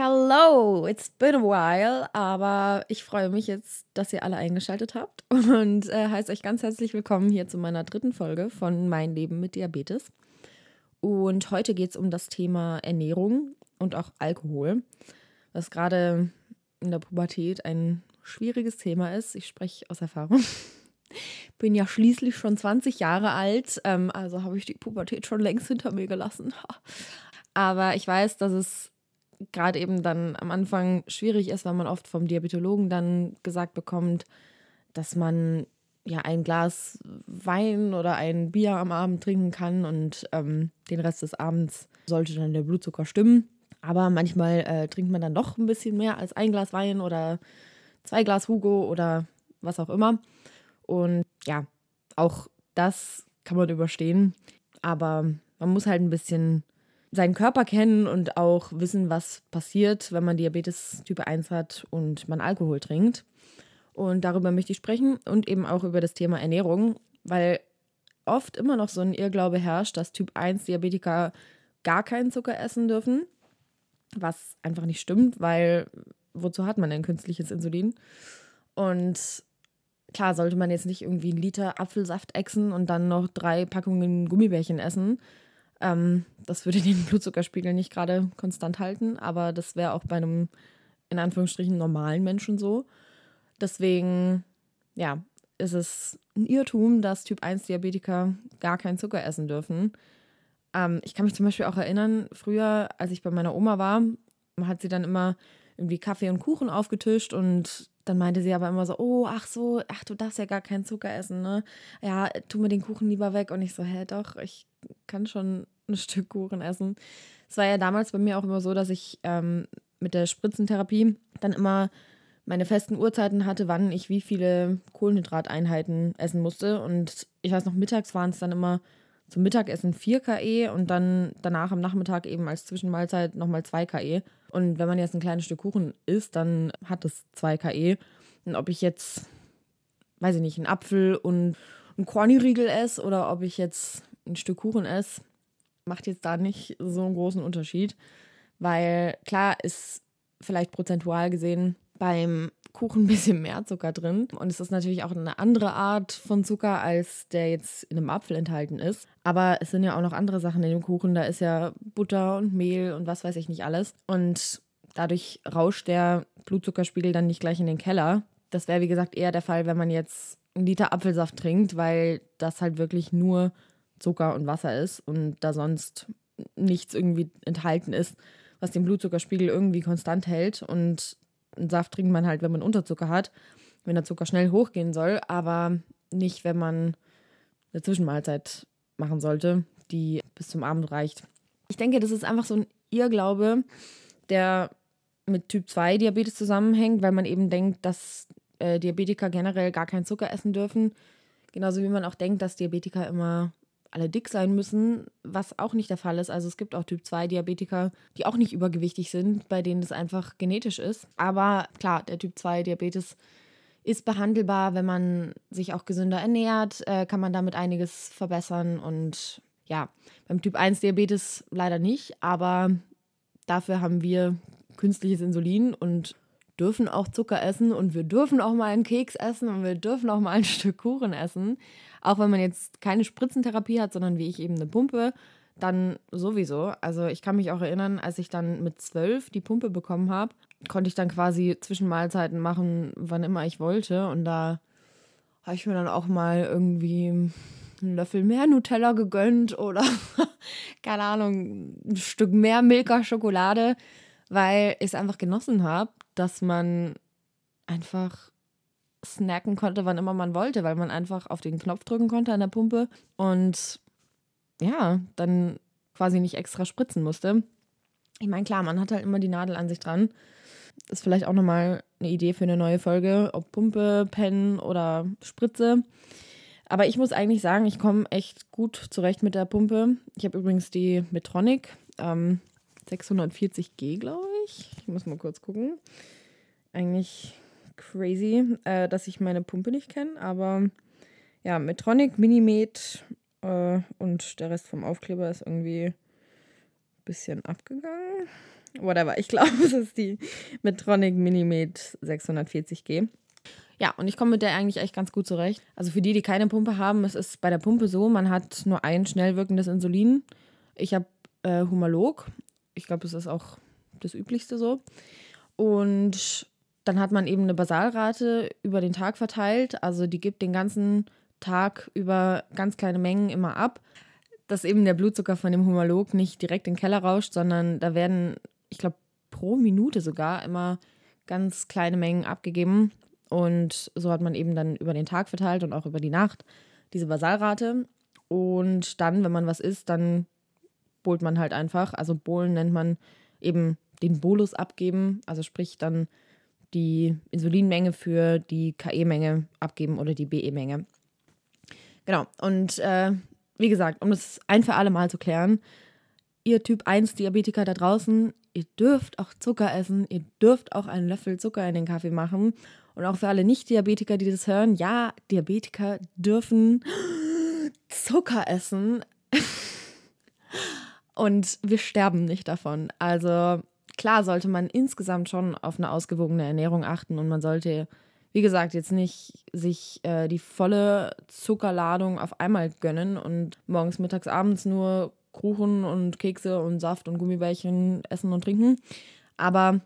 Hello, it's been a while, aber ich freue mich jetzt, dass ihr alle eingeschaltet habt und äh, heiße euch ganz herzlich willkommen hier zu meiner dritten Folge von Mein Leben mit Diabetes. Und heute geht es um das Thema Ernährung und auch Alkohol, was gerade in der Pubertät ein schwieriges Thema ist. Ich spreche aus Erfahrung. Bin ja schließlich schon 20 Jahre alt, ähm, also habe ich die Pubertät schon längst hinter mir gelassen. Aber ich weiß, dass es gerade eben dann am Anfang schwierig ist, weil man oft vom Diabetologen dann gesagt bekommt, dass man ja ein Glas Wein oder ein Bier am Abend trinken kann und ähm, den Rest des Abends sollte dann der Blutzucker stimmen. Aber manchmal äh, trinkt man dann doch ein bisschen mehr als ein Glas Wein oder zwei Glas Hugo oder was auch immer. Und ja, auch das kann man überstehen. Aber man muss halt ein bisschen seinen Körper kennen und auch wissen, was passiert, wenn man Diabetes Typ 1 hat und man Alkohol trinkt. Und darüber möchte ich sprechen und eben auch über das Thema Ernährung, weil oft immer noch so ein Irrglaube herrscht, dass Typ 1 Diabetiker gar keinen Zucker essen dürfen, was einfach nicht stimmt, weil wozu hat man denn künstliches Insulin? Und klar sollte man jetzt nicht irgendwie einen Liter Apfelsaft exen und dann noch drei Packungen Gummibärchen essen, ähm, das würde den Blutzuckerspiegel nicht gerade konstant halten, aber das wäre auch bei einem in Anführungsstrichen normalen Menschen so. Deswegen, ja, ist es ein Irrtum, dass Typ 1 Diabetiker gar keinen Zucker essen dürfen. Ähm, ich kann mich zum Beispiel auch erinnern, früher, als ich bei meiner Oma war, hat sie dann immer irgendwie Kaffee und Kuchen aufgetischt und dann meinte sie aber immer so, oh, ach so, ach, du darfst ja gar keinen Zucker essen, ne? Ja, tu mir den Kuchen lieber weg. Und ich so, hä, doch, ich kann schon ein Stück Kuchen essen. Es war ja damals bei mir auch immer so, dass ich ähm, mit der Spritzentherapie dann immer meine festen Uhrzeiten hatte, wann ich wie viele Kohlenhydrateinheiten essen musste. Und ich weiß noch, mittags waren es dann immer zum Mittagessen 4 KE und dann danach am Nachmittag eben als Zwischenmahlzeit nochmal 2 KE. Und wenn man jetzt ein kleines Stück Kuchen isst, dann hat es 2 KE. Und ob ich jetzt, weiß ich nicht, einen Apfel und einen Corny-Riegel esse oder ob ich jetzt ein Stück Kuchen esse, macht jetzt da nicht so einen großen Unterschied. Weil klar ist vielleicht prozentual gesehen beim Kuchen ein bisschen mehr Zucker drin. Und es ist natürlich auch eine andere Art von Zucker, als der jetzt in einem Apfel enthalten ist. Aber es sind ja auch noch andere Sachen in dem Kuchen. Da ist ja Butter und Mehl und was weiß ich nicht alles. Und dadurch rauscht der Blutzuckerspiegel dann nicht gleich in den Keller. Das wäre, wie gesagt, eher der Fall, wenn man jetzt einen Liter Apfelsaft trinkt, weil das halt wirklich nur Zucker und Wasser ist und da sonst nichts irgendwie enthalten ist, was den Blutzuckerspiegel irgendwie konstant hält. Und Saft trinkt man halt, wenn man Unterzucker hat, wenn der Zucker schnell hochgehen soll, aber nicht, wenn man eine Zwischenmahlzeit machen sollte, die bis zum Abend reicht. Ich denke, das ist einfach so ein Irrglaube, der mit Typ 2 Diabetes zusammenhängt, weil man eben denkt, dass äh, Diabetiker generell gar keinen Zucker essen dürfen. Genauso wie man auch denkt, dass Diabetiker immer alle dick sein müssen, was auch nicht der Fall ist. Also es gibt auch Typ 2 Diabetiker, die auch nicht übergewichtig sind, bei denen es einfach genetisch ist. Aber klar, der Typ 2 Diabetes ist behandelbar, wenn man sich auch gesünder ernährt, äh, kann man damit einiges verbessern. Und ja, beim Typ 1 Diabetes leider nicht, aber dafür haben wir künstliches Insulin und dürfen auch Zucker essen und wir dürfen auch mal einen Keks essen und wir dürfen auch mal ein Stück Kuchen essen. Auch wenn man jetzt keine Spritzentherapie hat, sondern wie ich eben eine Pumpe, dann sowieso. Also ich kann mich auch erinnern, als ich dann mit zwölf die Pumpe bekommen habe, konnte ich dann quasi Zwischenmahlzeiten machen, wann immer ich wollte. Und da habe ich mir dann auch mal irgendwie einen Löffel mehr Nutella gegönnt oder keine Ahnung, ein Stück mehr Milka Schokolade, weil ich es einfach genossen habe, dass man einfach snacken konnte, wann immer man wollte, weil man einfach auf den Knopf drücken konnte an der Pumpe und ja, dann quasi nicht extra spritzen musste. Ich meine, klar, man hat halt immer die Nadel an sich dran. Das ist vielleicht auch nochmal eine Idee für eine neue Folge, ob Pumpe, Pen oder Spritze. Aber ich muss eigentlich sagen, ich komme echt gut zurecht mit der Pumpe. Ich habe übrigens die Metronic ähm, 640G, glaube ich. Ich muss mal kurz gucken. Eigentlich crazy, äh, dass ich meine Pumpe nicht kenne, aber ja, Metronic, Minimed äh, und der Rest vom Aufkleber ist irgendwie ein bisschen abgegangen. whatever. Ich glaube, es ist die Medtronic Minimed 640G. Ja, und ich komme mit der eigentlich echt ganz gut zurecht. Also für die, die keine Pumpe haben, es ist bei der Pumpe so, man hat nur ein schnell wirkendes Insulin. Ich habe äh, Humalog. Ich glaube, das ist auch das Üblichste so. Und dann hat man eben eine Basalrate über den Tag verteilt. Also die gibt den ganzen Tag über ganz kleine Mengen immer ab, dass eben der Blutzucker von dem Humalog nicht direkt in den Keller rauscht, sondern da werden, ich glaube, pro Minute sogar immer ganz kleine Mengen abgegeben. Und so hat man eben dann über den Tag verteilt und auch über die Nacht diese Basalrate. Und dann, wenn man was isst, dann bohlt man halt einfach. Also Bohlen nennt man eben den Bolus abgeben, also sprich dann die Insulinmenge für die KE-Menge abgeben oder die BE-Menge. Genau, und äh, wie gesagt, um das ein für alle Mal zu klären, ihr Typ 1 Diabetiker da draußen, ihr dürft auch Zucker essen, ihr dürft auch einen Löffel Zucker in den Kaffee machen. Und auch für alle Nicht-Diabetiker, die das hören, ja, Diabetiker dürfen Zucker essen. Und wir sterben nicht davon. Also klar sollte man insgesamt schon auf eine ausgewogene Ernährung achten und man sollte, wie gesagt, jetzt nicht sich äh, die volle Zuckerladung auf einmal gönnen und morgens, mittags, abends nur Kuchen und Kekse und Saft und Gummibärchen essen und trinken. Aber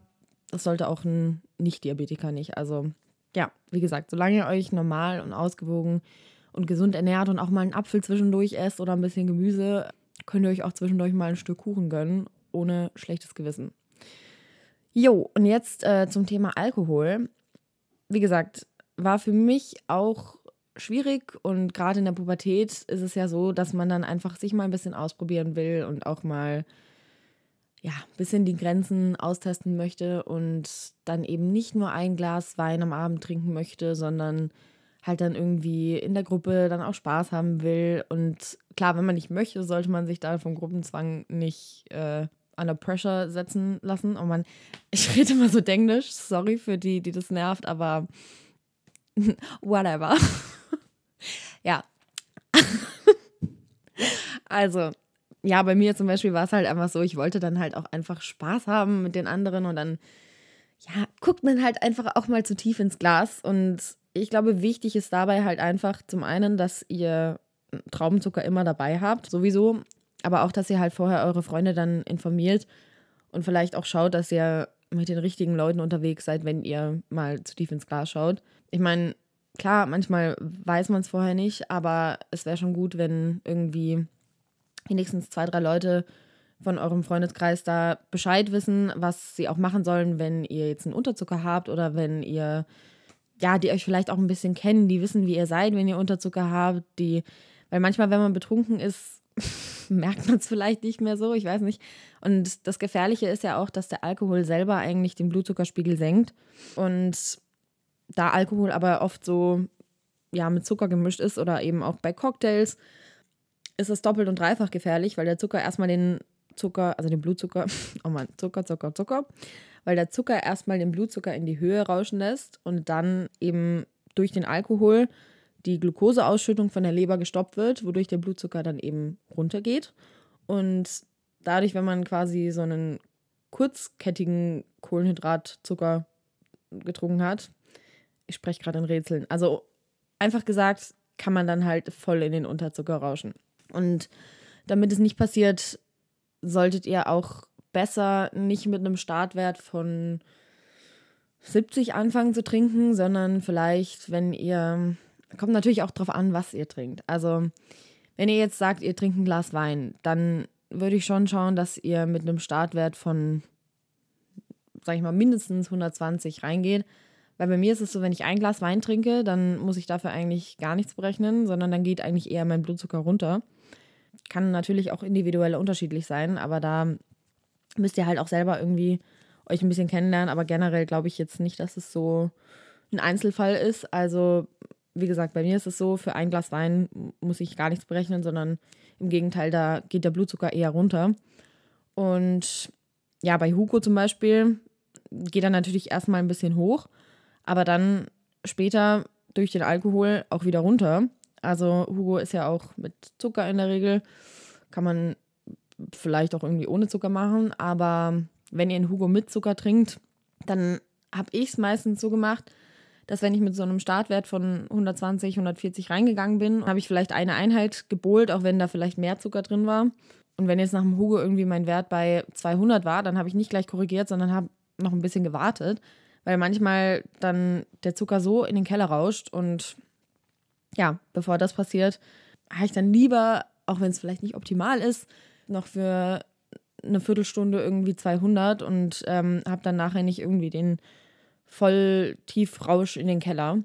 das sollte auch ein Nicht-Diabetiker nicht. Also ja, wie gesagt, solange ihr euch normal und ausgewogen und gesund ernährt und auch mal einen Apfel zwischendurch esst oder ein bisschen Gemüse, könnt ihr euch auch zwischendurch mal ein Stück Kuchen gönnen, ohne schlechtes Gewissen. Jo, und jetzt äh, zum Thema Alkohol. Wie gesagt, war für mich auch schwierig und gerade in der Pubertät ist es ja so, dass man dann einfach sich mal ein bisschen ausprobieren will und auch mal ja, ein bisschen die Grenzen austesten möchte und dann eben nicht nur ein Glas Wein am Abend trinken möchte, sondern halt dann irgendwie in der Gruppe dann auch Spaß haben will. Und klar, wenn man nicht möchte, sollte man sich da vom Gruppenzwang nicht äh, under pressure setzen lassen. Oh man, ich rede immer so denglisch, sorry für die, die das nervt, aber whatever. ja. also, ja, bei mir zum Beispiel war es halt einfach so, ich wollte dann halt auch einfach Spaß haben mit den anderen und dann, ja, guckt man halt einfach auch mal zu tief ins Glas. Und ich glaube, wichtig ist dabei halt einfach zum einen, dass ihr Traubenzucker immer dabei habt, sowieso, aber auch, dass ihr halt vorher eure Freunde dann informiert und vielleicht auch schaut, dass ihr mit den richtigen Leuten unterwegs seid, wenn ihr mal zu tief ins Glas schaut. Ich meine, klar, manchmal weiß man es vorher nicht, aber es wäre schon gut, wenn irgendwie wenigstens zwei, drei Leute von eurem Freundeskreis da Bescheid wissen, was sie auch machen sollen, wenn ihr jetzt einen Unterzucker habt oder wenn ihr, ja, die euch vielleicht auch ein bisschen kennen, die wissen, wie ihr seid, wenn ihr Unterzucker habt, die, weil manchmal, wenn man betrunken ist, merkt man es vielleicht nicht mehr so, ich weiß nicht. Und das Gefährliche ist ja auch, dass der Alkohol selber eigentlich den Blutzuckerspiegel senkt. Und da Alkohol aber oft so, ja, mit Zucker gemischt ist oder eben auch bei Cocktails, ist es doppelt und dreifach gefährlich, weil der Zucker erstmal den Zucker, also den Blutzucker, oh Mann, Zucker, Zucker, Zucker, weil der Zucker erstmal den Blutzucker in die Höhe rauschen lässt und dann eben durch den Alkohol die Glukoseausschüttung von der Leber gestoppt wird, wodurch der Blutzucker dann eben runtergeht. Und dadurch, wenn man quasi so einen kurzkettigen Kohlenhydratzucker getrunken hat, ich spreche gerade in Rätseln, also einfach gesagt, kann man dann halt voll in den Unterzucker rauschen. Und damit es nicht passiert, solltet ihr auch besser nicht mit einem Startwert von 70 anfangen zu trinken, sondern vielleicht, wenn ihr, kommt natürlich auch darauf an, was ihr trinkt. Also, wenn ihr jetzt sagt, ihr trinkt ein Glas Wein, dann würde ich schon schauen, dass ihr mit einem Startwert von, sag ich mal, mindestens 120 reingeht. Weil bei mir ist es so, wenn ich ein Glas Wein trinke, dann muss ich dafür eigentlich gar nichts berechnen, sondern dann geht eigentlich eher mein Blutzucker runter. Kann natürlich auch individuell unterschiedlich sein, aber da müsst ihr halt auch selber irgendwie euch ein bisschen kennenlernen. Aber generell glaube ich jetzt nicht, dass es so ein Einzelfall ist. Also, wie gesagt, bei mir ist es so, für ein Glas Wein muss ich gar nichts berechnen, sondern im Gegenteil, da geht der Blutzucker eher runter. Und ja, bei Hugo zum Beispiel geht er natürlich erstmal ein bisschen hoch, aber dann später durch den Alkohol auch wieder runter. Also Hugo ist ja auch mit Zucker in der Regel. Kann man vielleicht auch irgendwie ohne Zucker machen. Aber wenn ihr einen Hugo mit Zucker trinkt, dann habe ich es meistens so gemacht, dass wenn ich mit so einem Startwert von 120, 140 reingegangen bin, habe ich vielleicht eine Einheit gebohlt, auch wenn da vielleicht mehr Zucker drin war. Und wenn jetzt nach dem Hugo irgendwie mein Wert bei 200 war, dann habe ich nicht gleich korrigiert, sondern habe noch ein bisschen gewartet, weil manchmal dann der Zucker so in den Keller rauscht und ja, bevor das passiert, habe ich dann lieber, auch wenn es vielleicht nicht optimal ist, noch für eine Viertelstunde irgendwie 200 und ähm, habe dann nachher nicht irgendwie den voll Tiefrausch in den Keller.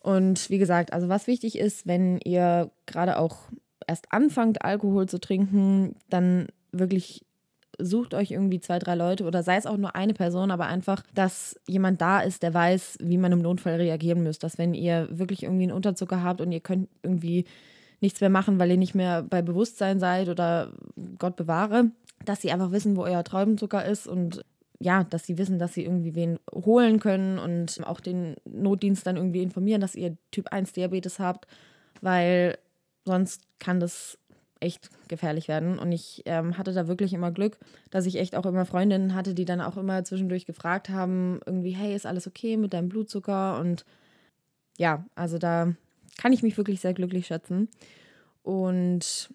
Und wie gesagt, also was wichtig ist, wenn ihr gerade auch erst anfangt, Alkohol zu trinken, dann wirklich sucht euch irgendwie zwei, drei Leute oder sei es auch nur eine Person, aber einfach, dass jemand da ist, der weiß, wie man im Notfall reagieren müsst. Dass wenn ihr wirklich irgendwie einen Unterzucker habt und ihr könnt irgendwie nichts mehr machen, weil ihr nicht mehr bei Bewusstsein seid oder Gott bewahre, dass sie einfach wissen, wo euer Traubenzucker ist und ja, dass sie wissen, dass sie irgendwie wen holen können und auch den Notdienst dann irgendwie informieren, dass ihr Typ 1 Diabetes habt, weil sonst kann das echt gefährlich werden. Und ich ähm, hatte da wirklich immer Glück, dass ich echt auch immer Freundinnen hatte, die dann auch immer zwischendurch gefragt haben, irgendwie, hey, ist alles okay mit deinem Blutzucker? Und ja, also da kann ich mich wirklich sehr glücklich schätzen. Und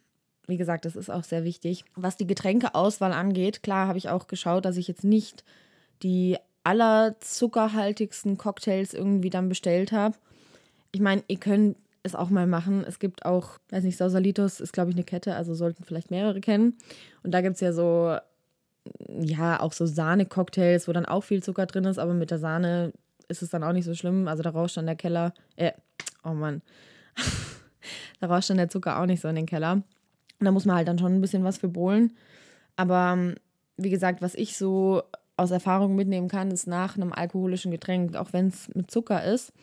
wie gesagt, das ist auch sehr wichtig. Was die Getränkeauswahl angeht, klar habe ich auch geschaut, dass ich jetzt nicht die allerzuckerhaltigsten Cocktails irgendwie dann bestellt habe. Ich meine, ihr könnt es auch mal machen. Es gibt auch, weiß nicht, Sausalitos ist, glaube ich, eine Kette, also sollten vielleicht mehrere kennen. Und da gibt es ja so, ja, auch so Sahne-Cocktails, wo dann auch viel Zucker drin ist, aber mit der Sahne ist es dann auch nicht so schlimm. Also da rauscht dann der Keller, äh, oh Mann, da rauscht dann der Zucker auch nicht so in den Keller. Und da muss man halt dann schon ein bisschen was für bohlen. Aber ähm, wie gesagt, was ich so aus Erfahrung mitnehmen kann, ist nach einem alkoholischen Getränk, auch wenn es mit Zucker ist,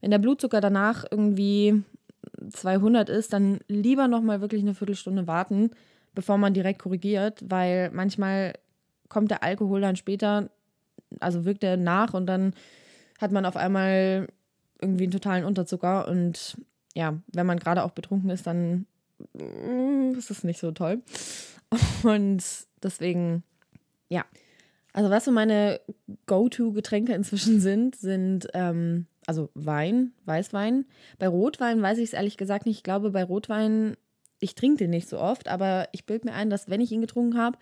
wenn der Blutzucker danach irgendwie 200 ist, dann lieber nochmal wirklich eine Viertelstunde warten, bevor man direkt korrigiert, weil manchmal kommt der Alkohol dann später, also wirkt er nach und dann hat man auf einmal irgendwie einen totalen Unterzucker und ja, wenn man gerade auch betrunken ist, dann mm, ist es nicht so toll. Und deswegen, ja. Also was so meine Go-To-Getränke inzwischen sind, sind ähm, also Wein, Weißwein. Bei Rotwein weiß ich es ehrlich gesagt nicht. Ich glaube, bei Rotwein, ich trinke den nicht so oft, aber ich bilde mir ein, dass wenn ich ihn getrunken habe,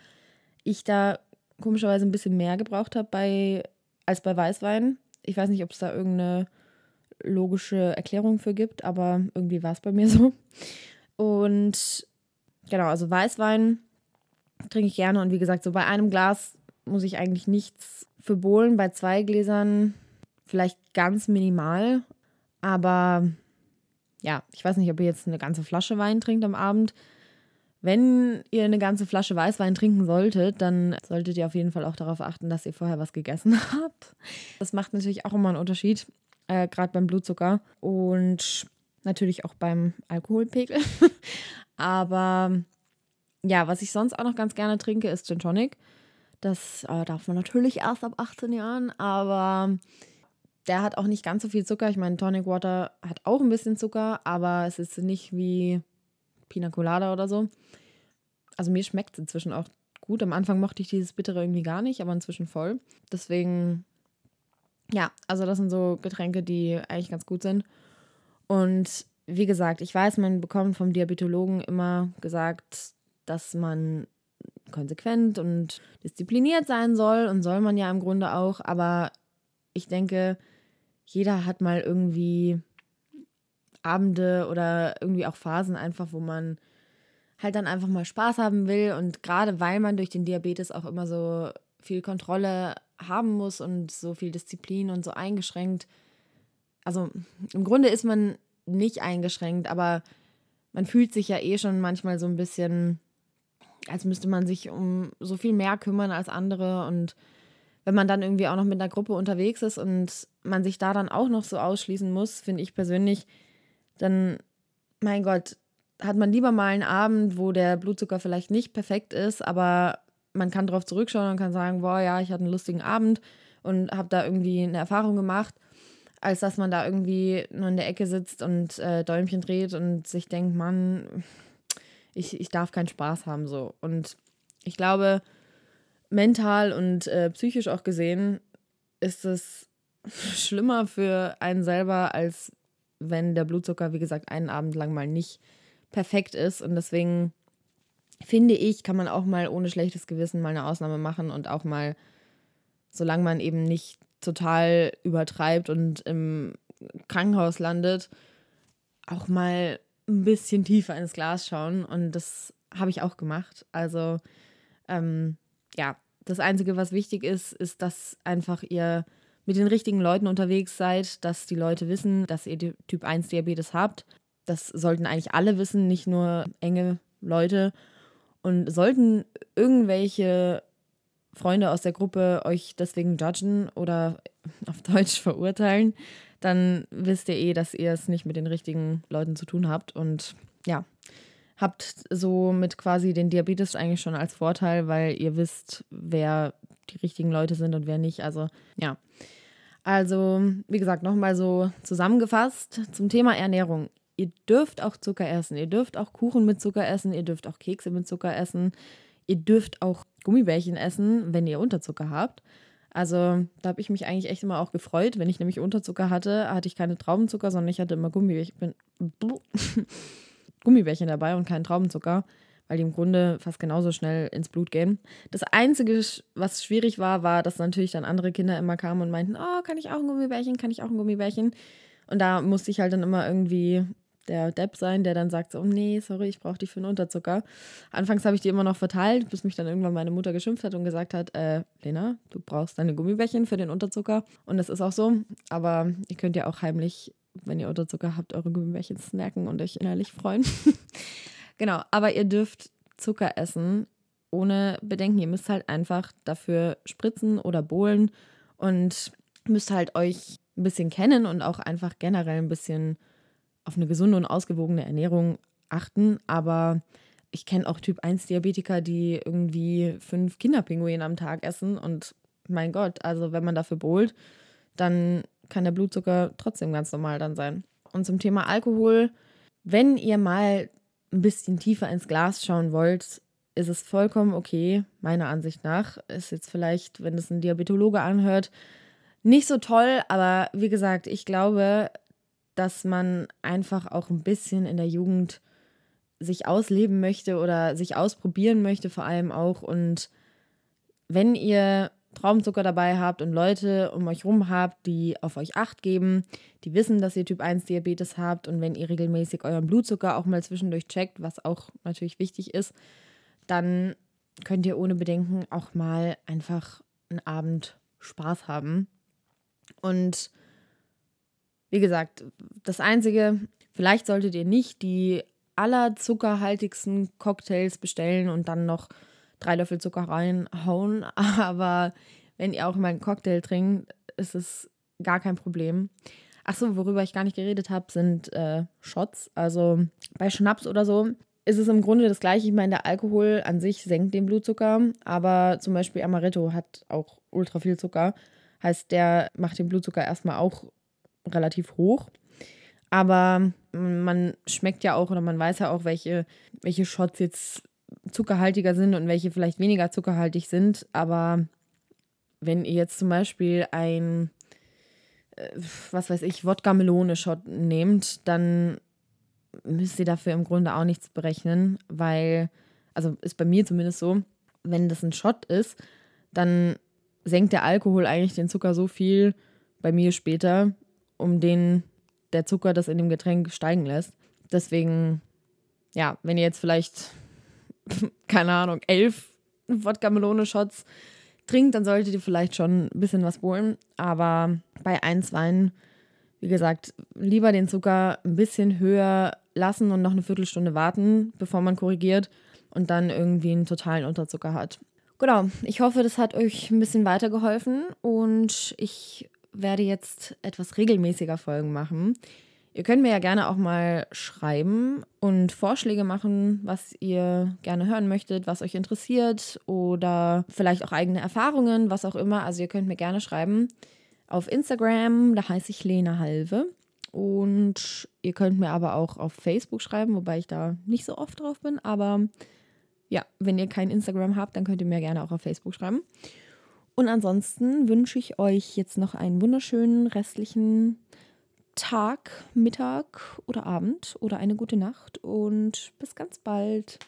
ich da komischerweise ein bisschen mehr gebraucht habe bei, als bei Weißwein. Ich weiß nicht, ob es da irgendeine logische Erklärung für gibt, aber irgendwie war es bei mir so. Und genau, also Weißwein trinke ich gerne und wie gesagt, so bei einem Glas muss ich eigentlich nichts für bohlen. Bei zwei Gläsern vielleicht ganz minimal. Aber ja, ich weiß nicht, ob ihr jetzt eine ganze Flasche Wein trinkt am Abend. Wenn ihr eine ganze Flasche Weißwein trinken solltet, dann solltet ihr auf jeden Fall auch darauf achten, dass ihr vorher was gegessen habt. Das macht natürlich auch immer einen Unterschied, äh, gerade beim Blutzucker und natürlich auch beim Alkoholpegel. Aber ja, was ich sonst auch noch ganz gerne trinke, ist Gin Tonic. Das äh, darf man natürlich erst ab 18 Jahren, aber der hat auch nicht ganz so viel Zucker. Ich meine, Tonic Water hat auch ein bisschen Zucker, aber es ist nicht wie Pina Colada oder so. Also mir schmeckt es inzwischen auch gut. Am Anfang mochte ich dieses Bittere irgendwie gar nicht, aber inzwischen voll. Deswegen, ja, also das sind so Getränke, die eigentlich ganz gut sind. Und wie gesagt, ich weiß, man bekommt vom Diabetologen immer gesagt, dass man konsequent und diszipliniert sein soll und soll man ja im Grunde auch, aber ich denke, jeder hat mal irgendwie Abende oder irgendwie auch Phasen einfach, wo man halt dann einfach mal Spaß haben will. Und gerade weil man durch den Diabetes auch immer so viel Kontrolle haben muss und so viel Disziplin und so eingeschränkt. Also im Grunde ist man nicht eingeschränkt, aber man fühlt sich ja eh schon manchmal so ein bisschen, als müsste man sich um so viel mehr kümmern als andere und wenn man dann irgendwie auch noch mit einer Gruppe unterwegs ist und man sich da dann auch noch so ausschließen muss, finde ich persönlich, dann, mein Gott, hat man lieber mal einen Abend, wo der Blutzucker vielleicht nicht perfekt ist, aber man kann darauf zurückschauen und kann sagen, boah, ja, ich hatte einen lustigen Abend und habe da irgendwie eine Erfahrung gemacht, als dass man da irgendwie nur in der Ecke sitzt und äh, Däumchen dreht und sich denkt, Mann, ich, ich darf keinen Spaß haben so. Und ich glaube, mental und äh, psychisch auch gesehen ist es schlimmer für einen selber, als wenn der Blutzucker, wie gesagt, einen Abend lang mal nicht perfekt ist. Und deswegen finde ich, kann man auch mal ohne schlechtes Gewissen mal eine Ausnahme machen und auch mal, solange man eben nicht total übertreibt und im Krankenhaus landet, auch mal ein bisschen tiefer ins Glas schauen. Und das habe ich auch gemacht. Also, ähm, ja, das Einzige, was wichtig ist, ist, dass einfach ihr mit den richtigen Leuten unterwegs seid, dass die Leute wissen, dass ihr Typ 1 Diabetes habt. Das sollten eigentlich alle wissen, nicht nur enge Leute. Und sollten irgendwelche Freunde aus der Gruppe euch deswegen judgen oder auf Deutsch verurteilen, dann wisst ihr eh, dass ihr es nicht mit den richtigen Leuten zu tun habt. Und ja, habt so mit quasi den Diabetes eigentlich schon als Vorteil, weil ihr wisst, wer die richtigen Leute sind und wer nicht. Also ja. Also, wie gesagt, nochmal so zusammengefasst zum Thema Ernährung. Ihr dürft auch Zucker essen, ihr dürft auch Kuchen mit Zucker essen, ihr dürft auch Kekse mit Zucker essen, ihr dürft auch Gummibärchen essen, wenn ihr Unterzucker habt. Also da habe ich mich eigentlich echt immer auch gefreut. Wenn ich nämlich Unterzucker hatte, hatte ich keine Traubenzucker, sondern ich hatte immer Gummibärchen, Gummibärchen dabei und keinen Traubenzucker, weil die im Grunde fast genauso schnell ins Blut gehen. Das Einzige, was schwierig war, war, dass natürlich dann andere Kinder immer kamen und meinten, oh, kann ich auch ein Gummibärchen, kann ich auch ein Gummibärchen? Und da musste ich halt dann immer irgendwie der Depp sein, der dann sagt so, oh nee, sorry, ich brauche die für einen Unterzucker. Anfangs habe ich die immer noch verteilt, bis mich dann irgendwann meine Mutter geschimpft hat und gesagt hat, äh, Lena, du brauchst deine Gummibärchen für den Unterzucker. Und das ist auch so, aber ihr könnt ja auch heimlich, wenn ihr Unterzucker habt, eure Gummibärchen snacken und euch innerlich freuen. genau, aber ihr dürft Zucker essen ohne Bedenken. Ihr müsst halt einfach dafür spritzen oder bohlen und müsst halt euch ein bisschen kennen und auch einfach generell ein bisschen auf eine gesunde und ausgewogene Ernährung achten. Aber ich kenne auch Typ 1 Diabetiker, die irgendwie fünf Kinderpinguine am Tag essen. Und mein Gott, also wenn man dafür bohlt, dann kann der Blutzucker trotzdem ganz normal dann sein. Und zum Thema Alkohol, wenn ihr mal ein bisschen tiefer ins Glas schauen wollt, ist es vollkommen okay, meiner Ansicht nach. Ist jetzt vielleicht, wenn es ein Diabetologe anhört, nicht so toll, aber wie gesagt, ich glaube, dass man einfach auch ein bisschen in der Jugend sich ausleben möchte oder sich ausprobieren möchte, vor allem auch. Und wenn ihr Traumzucker dabei habt und Leute um euch rum habt, die auf euch Acht geben, die wissen, dass ihr Typ 1 Diabetes habt und wenn ihr regelmäßig euren Blutzucker auch mal zwischendurch checkt, was auch natürlich wichtig ist, dann könnt ihr ohne Bedenken auch mal einfach einen Abend Spaß haben. Und wie gesagt, das Einzige, vielleicht solltet ihr nicht die allerzuckerhaltigsten Cocktails bestellen und dann noch drei Löffel Zucker reinhauen. Aber wenn ihr auch mal einen Cocktail trinkt, ist es gar kein Problem. Achso, worüber ich gar nicht geredet habe, sind äh, Shots. Also bei Schnaps oder so ist es im Grunde das gleiche. Ich meine, der Alkohol an sich senkt den Blutzucker, aber zum Beispiel Amaretto hat auch ultra viel Zucker. Heißt, der macht den Blutzucker erstmal auch relativ hoch. Aber man schmeckt ja auch oder man weiß ja auch, welche, welche Shots jetzt zuckerhaltiger sind und welche vielleicht weniger zuckerhaltig sind. Aber wenn ihr jetzt zum Beispiel ein, äh, was weiß ich, Wodka-Melone-Shot nehmt, dann müsst ihr dafür im Grunde auch nichts berechnen, weil, also ist bei mir zumindest so, wenn das ein Shot ist, dann senkt der Alkohol eigentlich den Zucker so viel bei mir später, um den der Zucker das in dem Getränk steigen lässt. Deswegen, ja, wenn ihr jetzt vielleicht, keine Ahnung, elf Wodka-Melone-Shots trinkt, dann solltet ihr vielleicht schon ein bisschen was holen. Aber bei eins Wein, wie gesagt, lieber den Zucker ein bisschen höher lassen und noch eine Viertelstunde warten, bevor man korrigiert und dann irgendwie einen totalen Unterzucker hat. Genau, ich hoffe, das hat euch ein bisschen weitergeholfen und ich werde jetzt etwas regelmäßiger Folgen machen. Ihr könnt mir ja gerne auch mal schreiben und Vorschläge machen, was ihr gerne hören möchtet, was euch interessiert oder vielleicht auch eigene Erfahrungen, was auch immer. Also ihr könnt mir gerne schreiben auf Instagram, da heiße ich Lena Halve. Und ihr könnt mir aber auch auf Facebook schreiben, wobei ich da nicht so oft drauf bin. Aber ja, wenn ihr kein Instagram habt, dann könnt ihr mir gerne auch auf Facebook schreiben. Und ansonsten wünsche ich euch jetzt noch einen wunderschönen restlichen Tag, Mittag oder Abend oder eine gute Nacht und bis ganz bald.